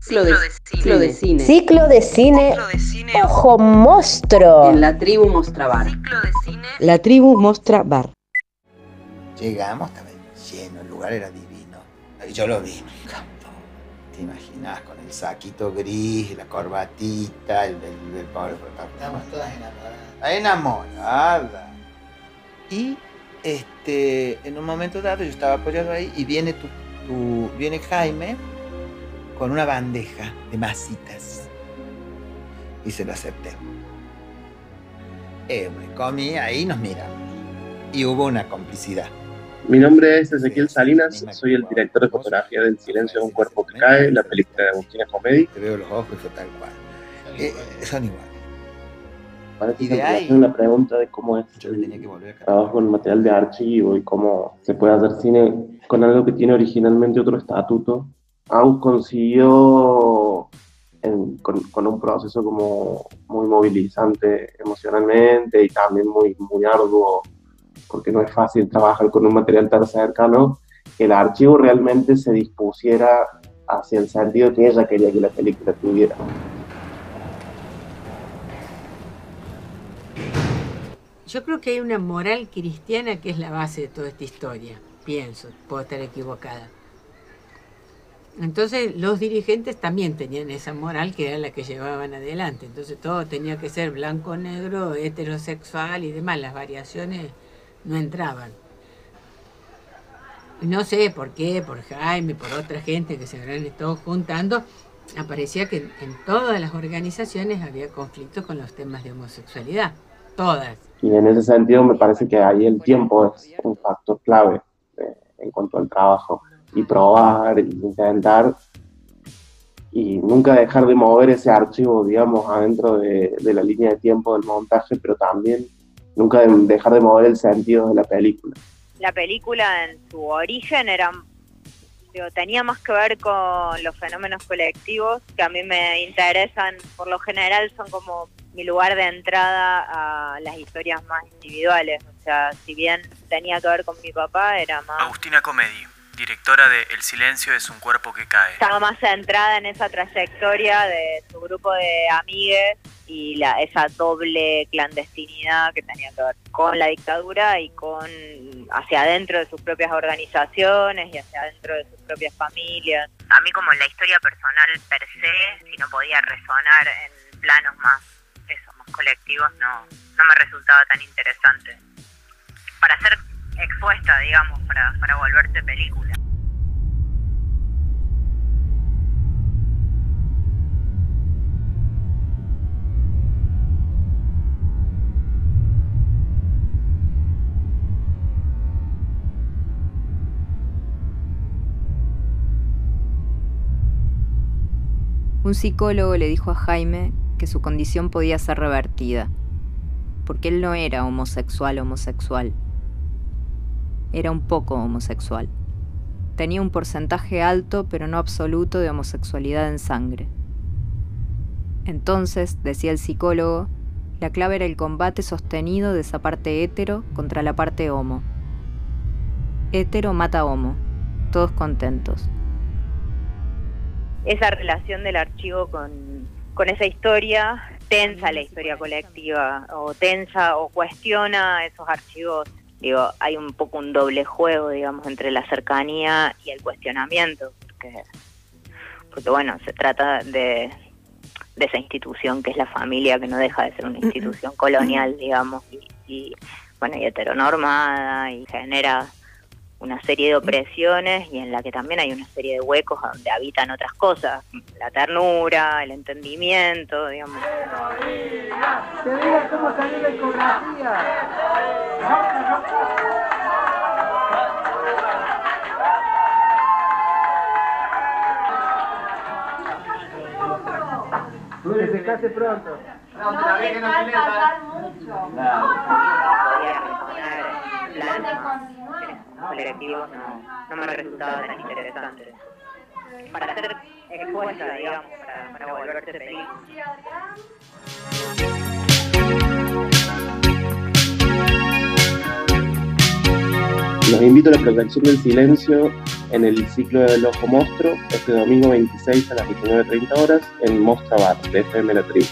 Ciclo de, ciclo de cine. Ciclo de cine. Ciclo de cine. Ojo monstruo. En la tribu Mostra Bar. Ciclo de cine. La tribu Mostra Bar. Llegamos, estaba lleno, el lugar era divino. Yo lo vi, me encantó. ¿Te imaginas? Con el saquito gris, la corbatita, el, el, el pobre. Estábamos todas enamoradas. Enamoradas. Y este, en un momento dado yo estaba apoyado ahí y viene tu, tu- viene Jaime con una bandeja de masitas. Y se lo acepté. Eh, me comí ahí nos miramos. Y hubo una complicidad. Mi nombre es Ezequiel Salinas, soy el director de fotografía del Silencio de un Cuerpo que Cae, la película de Agustina Comedi. Te veo los ojos y fue tal cual. Eh, son iguales. Parece Y que de me ahí- hacen una pregunta de cómo es Yo tenía que volver a trabajo con material de archivo y cómo se puede hacer cine con algo que tiene originalmente otro estatuto. Agus consiguió con un proceso como muy movilizante emocionalmente y también muy, muy arduo, porque no es fácil trabajar con un material tan cercano, que el archivo realmente se dispusiera hacia el sentido que ella quería que la película tuviera. Yo creo que hay una moral cristiana que es la base de toda esta historia, pienso, puedo estar equivocada. Entonces los dirigentes también tenían esa moral que era la que llevaban adelante. Entonces todo tenía que ser blanco, negro, heterosexual y demás. Las variaciones no entraban. No sé por qué, por Jaime, por otra gente que se habrán estado juntando, aparecía que en todas las organizaciones había conflictos con los temas de homosexualidad. Todas. Y en ese sentido me parece que ahí el tiempo es un factor clave eh, en cuanto al trabajo. Y probar, y intentar, y nunca dejar de mover ese archivo, digamos, adentro de, de la línea de tiempo del montaje, pero también nunca de- dejar de mover el sentido de la película. la película en su origen era digo, tenía más que ver con los fenómenos colectivos que a mí me interesan por lo general son como mi lugar de entrada a las historias más individuales o sea si bien tenía que ver con mi papá era más Agustina Comedi, directora de El silencio es un cuerpo que cae. estaba más centrada en esa trayectoria de su grupo de amigues y la, esa doble clandestinidad que tenía que ver con la dictadura y con hacia adentro de sus propias organizaciones y hacia adentro de sus propias familias. A mí como la historia personal per se, si no podía resonar en planos más, eso, más colectivos, no, no me resultaba tan interesante. Para ser expuesta, digamos, para, para volverse película. Un psicólogo le dijo a Jaime que su condición podía ser revertida, porque él no era homosexual homosexual, era un poco homosexual. Tenía un porcentaje alto, pero no absoluto, de homosexualidad en sangre. Entonces, decía el psicólogo, la clave era el combate sostenido de esa parte hetero contra la parte homo. Hetero mata homo, todos contentos. Esa relación del archivo con, con esa historia tensa la historia colectiva o tensa o cuestiona esos archivos. Digo, hay un poco un doble juego, digamos, entre la cercanía y el cuestionamiento, porque, porque bueno, se trata de, de esa institución que es la familia, que no deja de ser una institución colonial, digamos, y, y bueno, y heteronormada, y genera una serie de opresiones y en la que también hay una serie de huecos donde habitan otras cosas, la ternura, el entendimiento, digamos. podía resonar planos colectivos no, no me resultaba tan interesante. Para ser expuesta, digamos, para, para volverse película. La Los invito a la protección del silencio en el ciclo del Ojo Monstruo este domingo 26 a las 19.30 horas en Mostra Bar de FM La Tribu.